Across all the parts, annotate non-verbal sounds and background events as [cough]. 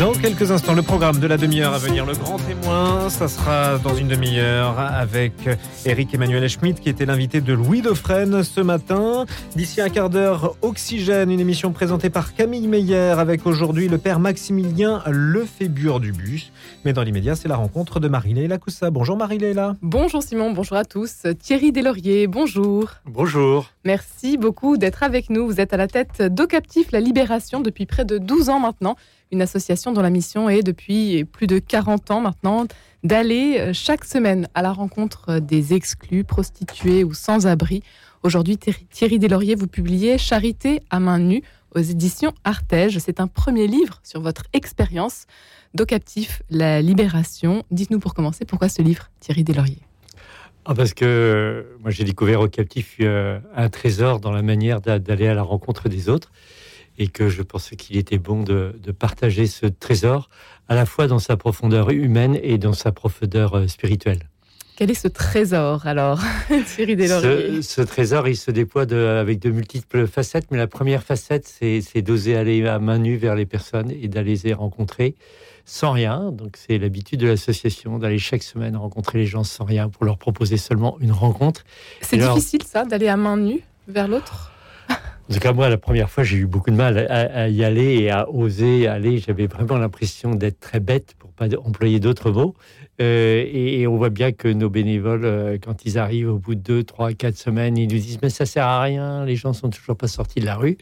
Dans quelques instants, le programme de la demi-heure à venir, le grand témoin, ça sera dans une demi-heure avec Eric Emmanuel Schmitt qui était l'invité de Louis Dauphren ce matin. D'ici un quart d'heure, Oxygène, une émission présentée par Camille Meyer avec aujourd'hui le père Maximilien Lefébure du bus. Mais dans l'immédiat, c'est la rencontre de Marie-Léla Coussa. Bonjour Marie-Léla. Bonjour Simon, bonjour à tous. Thierry Deslauriers, bonjour. Bonjour. Merci beaucoup d'être avec nous. Vous êtes à la tête d'Ocaptif La Libération depuis près de 12 ans maintenant une association dont la mission est depuis plus de 40 ans maintenant d'aller euh, chaque semaine à la rencontre des exclus, prostitués ou sans-abri. Aujourd'hui, Thierry Deslauriers, vous publiez Charité à main nue aux éditions Artege. C'est un premier livre sur votre expérience d'Ocaptif, la libération. Dites-nous pour commencer, pourquoi ce livre, Thierry Deslauriers? Ah parce que euh, moi j'ai découvert au captif euh, un trésor dans la manière d'aller à la rencontre des autres et que je pensais qu'il était bon de, partager ce trésor à la fois dans sa profondeur humaine et dans sa profondeur euh, spirituelle. Quel est ce trésor alors, [laughs] Thierry ce, ce, trésor, il se déploie avec de multiples facettes, mais la première facette, c'est d'oser aller à main nue vers les personnes et d'aller les rencontrer sans rien. Donc c'est l'habitude de l'association d'aller chaque semaine rencontrer les gens sans rien pour leur proposer seulement une rencontre. C'est difficile ça, d'aller à main nue vers l'autre? En tout cas, moi, la première fois, j'ai eu beaucoup de mal à, y aller et à oser aller. J'avais vraiment l'impression d'être très bête, pour pas employer d'autres mots. Euh, et, on voit bien que nos bénévoles, euh, quand ils arrivent au bout de deux, trois, quatre semaines, ils nous disent mais ça sert à rien, les gens sont toujours pas sortis de la rue.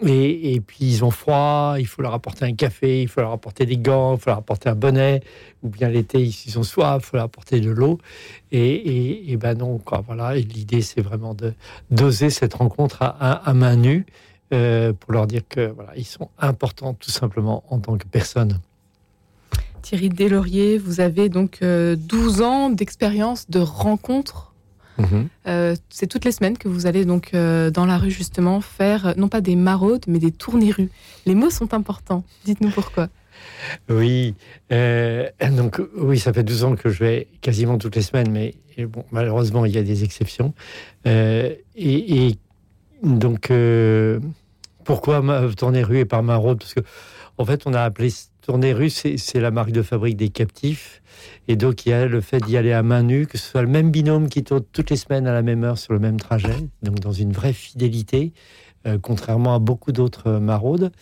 Et, puis ils ont froid, il faut leur apporter un café, il faut leur apporter des gants, il faut leur apporter un bonnet, ou bien l'été ils ont soif, il faut leur apporter de l'eau. Et, et, ben non, quoi, voilà. L'idée c'est vraiment de doser cette rencontre à, main nue euh, pour leur dire que voilà, ils sont importants tout simplement en tant que personnes. Thierry Deslauriers, vous avez donc 12 euh, ans d'expérience de rencontre Mhm. Euh, c'est toutes les semaines que vous allez donc euh, dans la rue justement faire euh, non pas des maraudes mais des tournées rues. Les mots sont importants. Dites-nous pourquoi. Oui, donc oui, ça fait 12 ans que je vais quasiment toutes les semaines, mais bon, malheureusement il y a des exceptions. Et, donc pourquoi tourner rue et par maraude? Parce que en fait, on a appelé tournée rue, c'est la marque de fabrique des captifs. Et donc, il y a le fait d'y aller à main nue, que ce soit le même binôme qui tourne toutes les semaines à la même heure sur le même trajet, donc dans une vraie fidélité, euh, contrairement à beaucoup d'autres maraudes,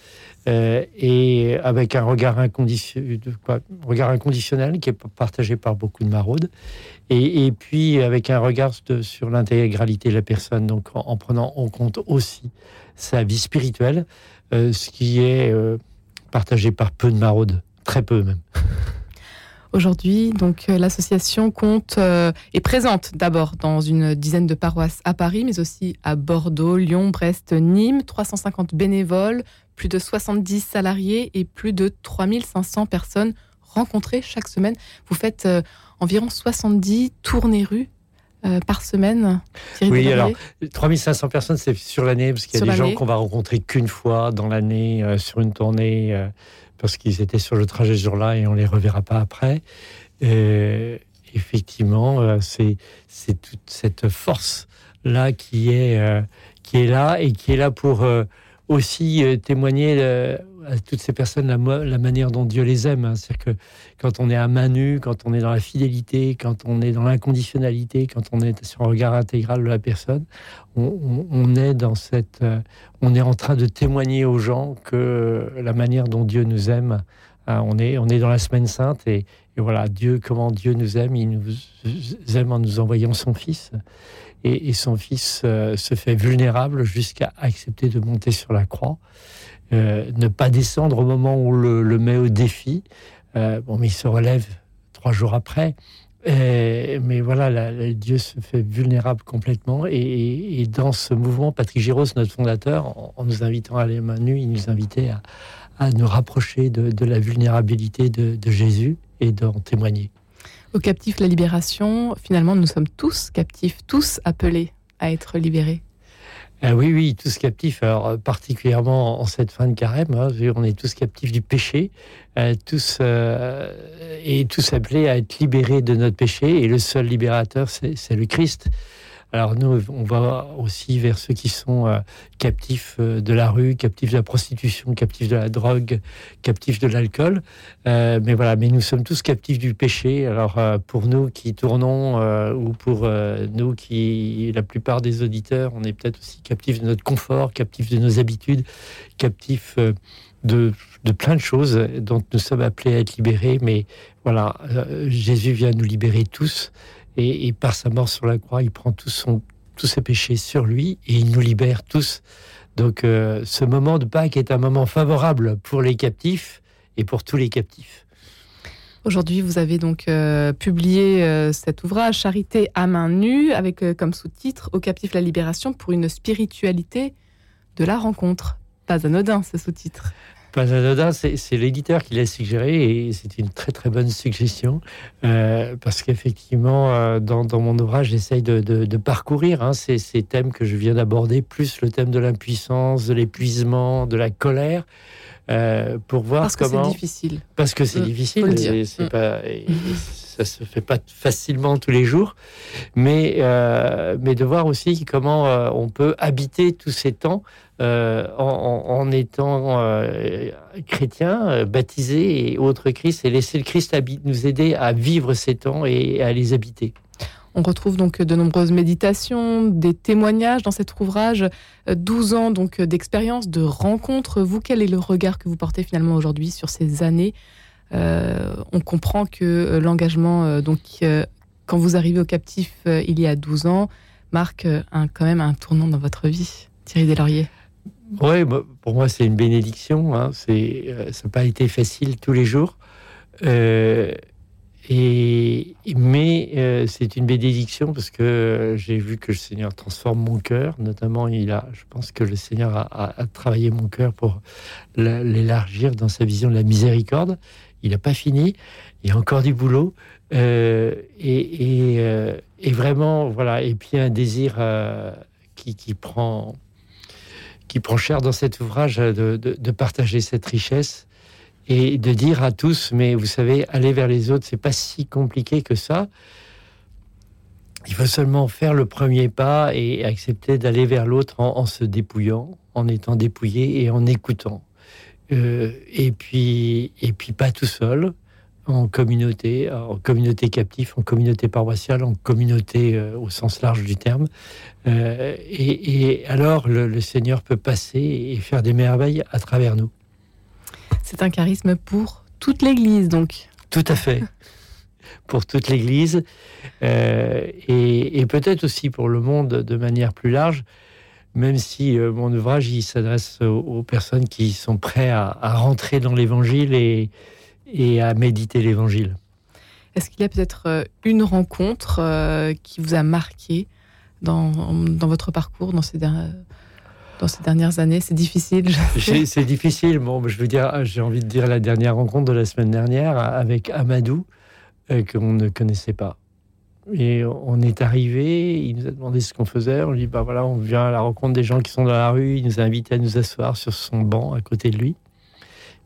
euh, et avec un regard, inconditionnel qui est partagé par beaucoup de maraudes, et, puis avec un regard sur l'intégralité de la personne, donc en, prenant en compte aussi sa vie spirituelle, euh, ce qui est partagé par peu de maraudes, très peu même. Aujourd'hui, donc euh, l'association compte euh, est présente d'abord dans une dizaine de paroisses à Paris, mais aussi à Bordeaux, Lyon, Brest, Nîmes, 350 bénévoles, plus de 70 salariés et plus de 3500 personnes rencontrées chaque semaine. Vous faites euh, environ 70 tournées rues par semaine Oui, alors 3500 personnes, c'est sur l'année, parce qu'il y a des gens qu'on va rencontrer qu'une fois dans l'année sur une tournée parce qu'ils étaient sur le trajet ce jour-là et on les reverra pas après. effectivement, euh, c'est toute cette force là qui est euh, qui est là et qui est là pour euh, aussi témoigner à toutes ces personnes la, manière dont Dieu les aime. Hein. C'est-à-dire que quand on est à main nue, quand on est dans la fidélité, quand on est dans l'inconditionnalité, quand on est sur un regard intégral de la personne, on, est dans cette, euh, on est en train de témoigner aux gens que la manière dont Dieu nous aime. Hein, on est, on est dans la semaine sainte et, voilà Dieu, comment Dieu nous aime. Il nous aime en nous envoyant son Fils. Et, son Fils euh, se fait vulnérable jusqu'à accepter de monter sur la croix. Euh, ne pas descendre au moment où on le, met au défi. Euh, bon, mais il se relève trois jours après. mais voilà, Dieu se fait vulnérable complètement. Et, dans ce mouvement, Patrick Giros, notre fondateur, en, nous invitant à aller main nue, il nous invitait à, nous rapprocher de, la vulnérabilité de Jésus et d'en témoigner. Au captif, la libération, finalement, nous sommes tous captifs, tous appelés à être libérés. Ah oui, oui, tous captifs. Alors, euh, particulièrement en cette fin de carême, hein, on est tous captifs du péché, euh, tous euh, et tous appelés à être libérés de notre péché. Et le seul libérateur, c'est le Christ. Alors nous, on va aussi vers ceux qui sont euh, captifs euh, de la rue, captifs de la prostitution, captifs de la drogue, captifs de l'alcool. Euh, mais voilà, mais nous sommes tous captifs du péché. Alors pour nous qui tournons ou pour nous qui, la plupart des auditeurs, on est peut-être aussi captifs de notre confort, captifs de nos habitudes, captifs de, de, plein de choses dont nous sommes appelés à être libérés. Mais voilà, Jésus vient nous libérer tous. Et, par sa mort sur la croix, il prend son, tous ses péchés sur lui et il nous libère tous. Donc euh, ce moment de Pâques est un moment favorable pour les captifs et pour tous les captifs. Aujourd'hui, vous avez donc euh, publié euh, cet ouvrage Charité à main nue avec comme sous-titre Au captif la libération pour une spiritualité de la rencontre. Pas anodin ce sous-titre. Pas c'est l'éditeur qui l'a suggéré et c'est une très très bonne suggestion euh, parce qu'effectivement, euh, dans, mon ouvrage, j'essaye de, parcourir hein, ces, thèmes que je viens d'aborder, plus le thème de l'impuissance, de l'épuisement, de la colère. Euh, pour voir parce comment. que c'est difficile. Parce que c'est mm. difficile. C'est mm. pas, ça se fait pas facilement tous les jours, mais mais de voir aussi comment on peut habiter tous ces temps euh, en, étant euh, chrétien, euh, baptisé et autre Christ, et laisser le Christ nous aider à vivre ces temps et à les habiter. On retrouve donc de nombreuses méditations, des témoignages dans cet ouvrage, 12 ans donc d'expérience, de rencontres. Vous, quel est le regard que vous portez finalement aujourd'hui sur ces années? On comprend que l'engagement, donc quand vous arrivez au captif il y a 12 ans, marque quand même un tournant dans votre vie, Thierry Deslauriers. Oui, pour moi, c'est une bénédiction. Hein. C'est, euh, ça n'a pas été facile tous les jours. Euh, et, mais euh, c'est une bénédiction parce que j'ai vu que le Seigneur transforme mon cœur. Notamment, il a, je pense que le Seigneur a, travaillé mon cœur pour l'élargir dans sa vision de la miséricorde. Il n'a pas fini. Il y a encore du boulot. et, et, vraiment, voilà. Et puis un désir qui, qui prend qui prend cher dans cet ouvrage de, partager cette richesse et de dire à tous, mais vous savez, aller vers les autres, c'est pas si compliqué que ça. Il faut seulement faire le premier pas et accepter d'aller vers l'autre en, se dépouillant, en étant dépouillé et en écoutant. Euh, et puis, et puis pas tout seul en communauté, en communauté captive, en communauté paroissiale, en communauté euh, au sens large du terme. Euh, et, alors le, Seigneur peut passer et faire des merveilles à travers nous. C'est un charisme pour toute l'Église, donc. Tout à fait. [laughs] pour toute l'Église euh, et, peut-être aussi pour le monde de manière plus large, même si mon ouvrage s'adresse aux, personnes qui sont prêtes à, à rentrer dans l'Évangile et, et à méditer l'Évangile. Est-ce qu'il y a peut-être euh, une rencontre euh, qui vous a marqué dans, dans votre parcours, dans ces, dans ces dernières années C'est difficile. C'est difficile. Bon, je veux dire, j'ai envie de dire la dernière rencontre de la semaine dernière avec Amadou, euh, qu'on ne connaissait pas. Et on est arrivé, il nous a demandé ce qu'on faisait. On lui dit bah voilà, on vient à la rencontre des gens qui sont dans la rue. Il nous a invités à nous asseoir sur son banc à côté de lui.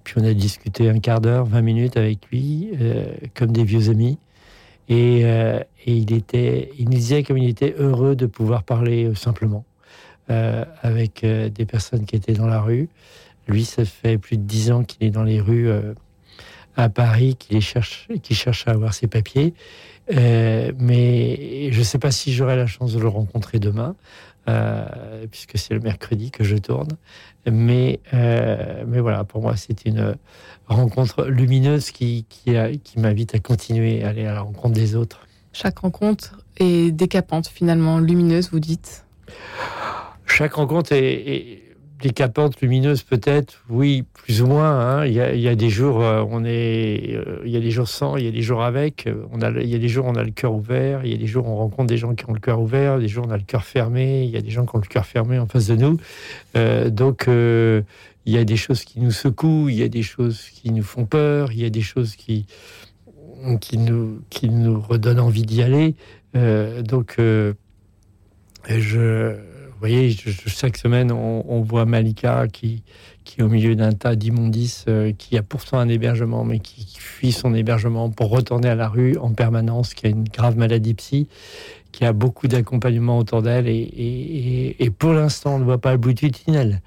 Puis on a discuté un quart d'heure, 20 minutes avec lui, euh, comme des vieux amis. Et, euh, et, il, était, il nous disait comme il était heureux de pouvoir parler euh, avec des personnes qui étaient dans la rue. Lui, ça fait plus de dix ans qu'il est dans les rues à Paris, qu'il cherche, à avoir ses papiers. mais je ne sais pas si j'aurai la chance de le rencontrer demain. Euh, puisque c'est le mercredi que je tourne. Mais, euh, voilà, pour moi, c'est une rencontre lumineuse qui m'invite à continuer à aller à la rencontre des autres. Chaque rencontre est décapante, finalement, lumineuse, vous dites? Chaque rencontre est décapante, lumineuse peut-être, oui, plus ou moins. Hein. Il, y a, des jours, euh, on est, euh, il y a des jours sans, il y a des jours avec. A, il y a des jours, on a le cœur ouvert. Il y a des jours, on rencontre des gens qui ont le cœur ouvert. Des jours, on a le cœur fermé. Il y a des gens qui ont le cœur fermé en face de nous. Euh, donc, il y a des choses qui nous secouent. Il y a des choses qui nous font peur. Il y a des choses qui qui nous qui nous redonnent envie d'y aller. donc, je vous voyez, chaque semaine, on, voit Malika qui, qui est au milieu d'un tas d'immondices, euh, qui a pourtant un hébergement, mais qui, fuit son hébergement pour retourner à la rue en permanence, qui a une grave maladie psy, qui a beaucoup d'accompagnement autour d'elle. Et, pour l'instant, on ne voit pas le bout du tunnel.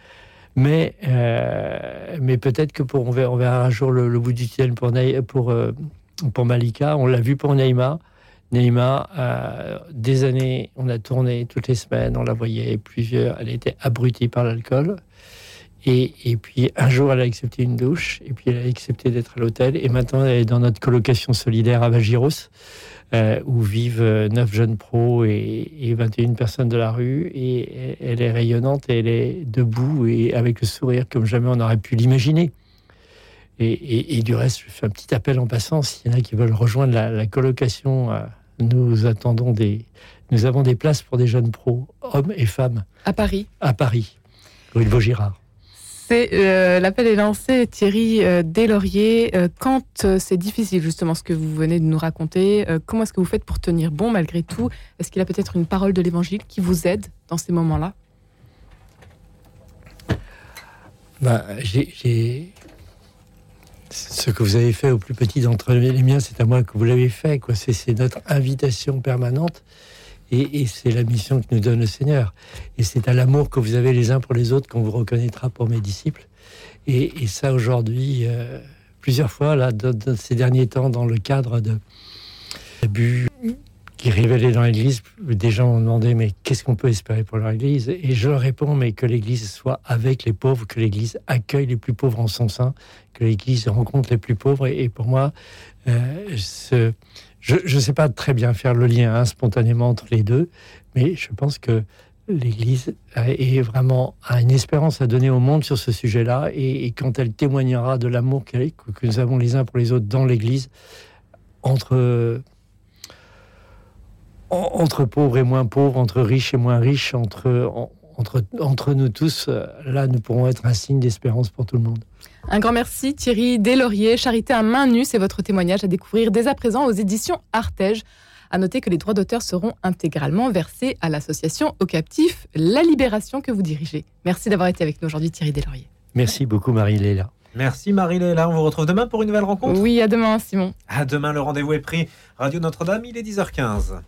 Mais, euh, mais peut-être que pour, on, verra, un jour le, bout du tunnel pour, euh, pour Malika. On l'a vu pour Neymar. Neymar, des années, on a tourné toutes les semaines, on la voyait plusieurs. Elle était abrutie par l'alcool. Et, et, puis un jour, elle a accepté une douche, et puis elle a accepté d'être à l'hôtel. Et maintenant, elle est dans notre colocation solidaire à Vagiros, euh, où vivent euh, neuf jeunes pros et, et, 21 personnes de la rue. Et elle est rayonnante, elle est debout et avec le sourire comme jamais on aurait pu l'imaginer. Et, et, du reste, je fais un petit appel en passant. S'il y en a qui veulent rejoindre la, colocation, euh, nous attendons des, nous avons des places pour des jeunes pros, hommes et femmes. À Paris. À Paris, rue de Vaugirard. Euh, l'appel est lancé, Thierry euh, Deslauriers. Euh, quand c'est difficile, justement, ce que vous venez de nous raconter, comment est-ce que vous faites pour tenir bon malgré tout? Est-ce qu'il y a peut-être une parole de l'Évangile qui vous aide dans ces moments-là? Bah, j'ai ce que vous avez fait au plus petit d'entre les miens, c'est à moi que vous l'avez fait. C'est notre invitation permanente. Et, c'est la mission que nous donne le Seigneur. Et c'est à l'amour que vous avez les uns pour les autres qu'on vous reconnaîtra pour mes disciples. Et, ça, aujourd'hui, euh, plusieurs fois, là, dans, ces derniers temps, dans le cadre de l'abus qui révélaient dans l'Église, des gens ont demandé mais qu'est-ce qu'on peut espérer pour leur Église? Et je réponds mais que l'Église soit avec les pauvres, que l'Église accueille les plus pauvres en son sein, que l'Église rencontre les plus pauvres. Et, pour moi, euh, je ne sais pas très bien faire le lien hein, spontanément entre les deux, mais je pense que l'Église est vraiment a une espérance à donner au monde sur ce sujet-là, et, quand elle témoignera de l'amour que, que nous avons les uns pour les autres dans l'Église, entre entre pauvres et moins pauvres, entre riches et moins riches, entre, entre, entre nous tous, là, nous pourrons être un signe d'espérance pour tout le monde. Un grand merci Thierry Deslauriers. Charité à main nue, c'est votre témoignage à découvrir dès à présent aux éditions Artege. À noter que les droits d'auteur seront intégralement versés à l'association au captif La Libération que vous dirigez. Merci d'avoir été avec nous aujourd'hui Thierry Deslauriers. Merci beaucoup Marie-Léla. Merci Marie-Léla. On vous retrouve demain pour une nouvelle rencontre. Oui, à demain Simon. À demain, le rendez-vous est pris. Radio Notre-Dame, il est 10h15.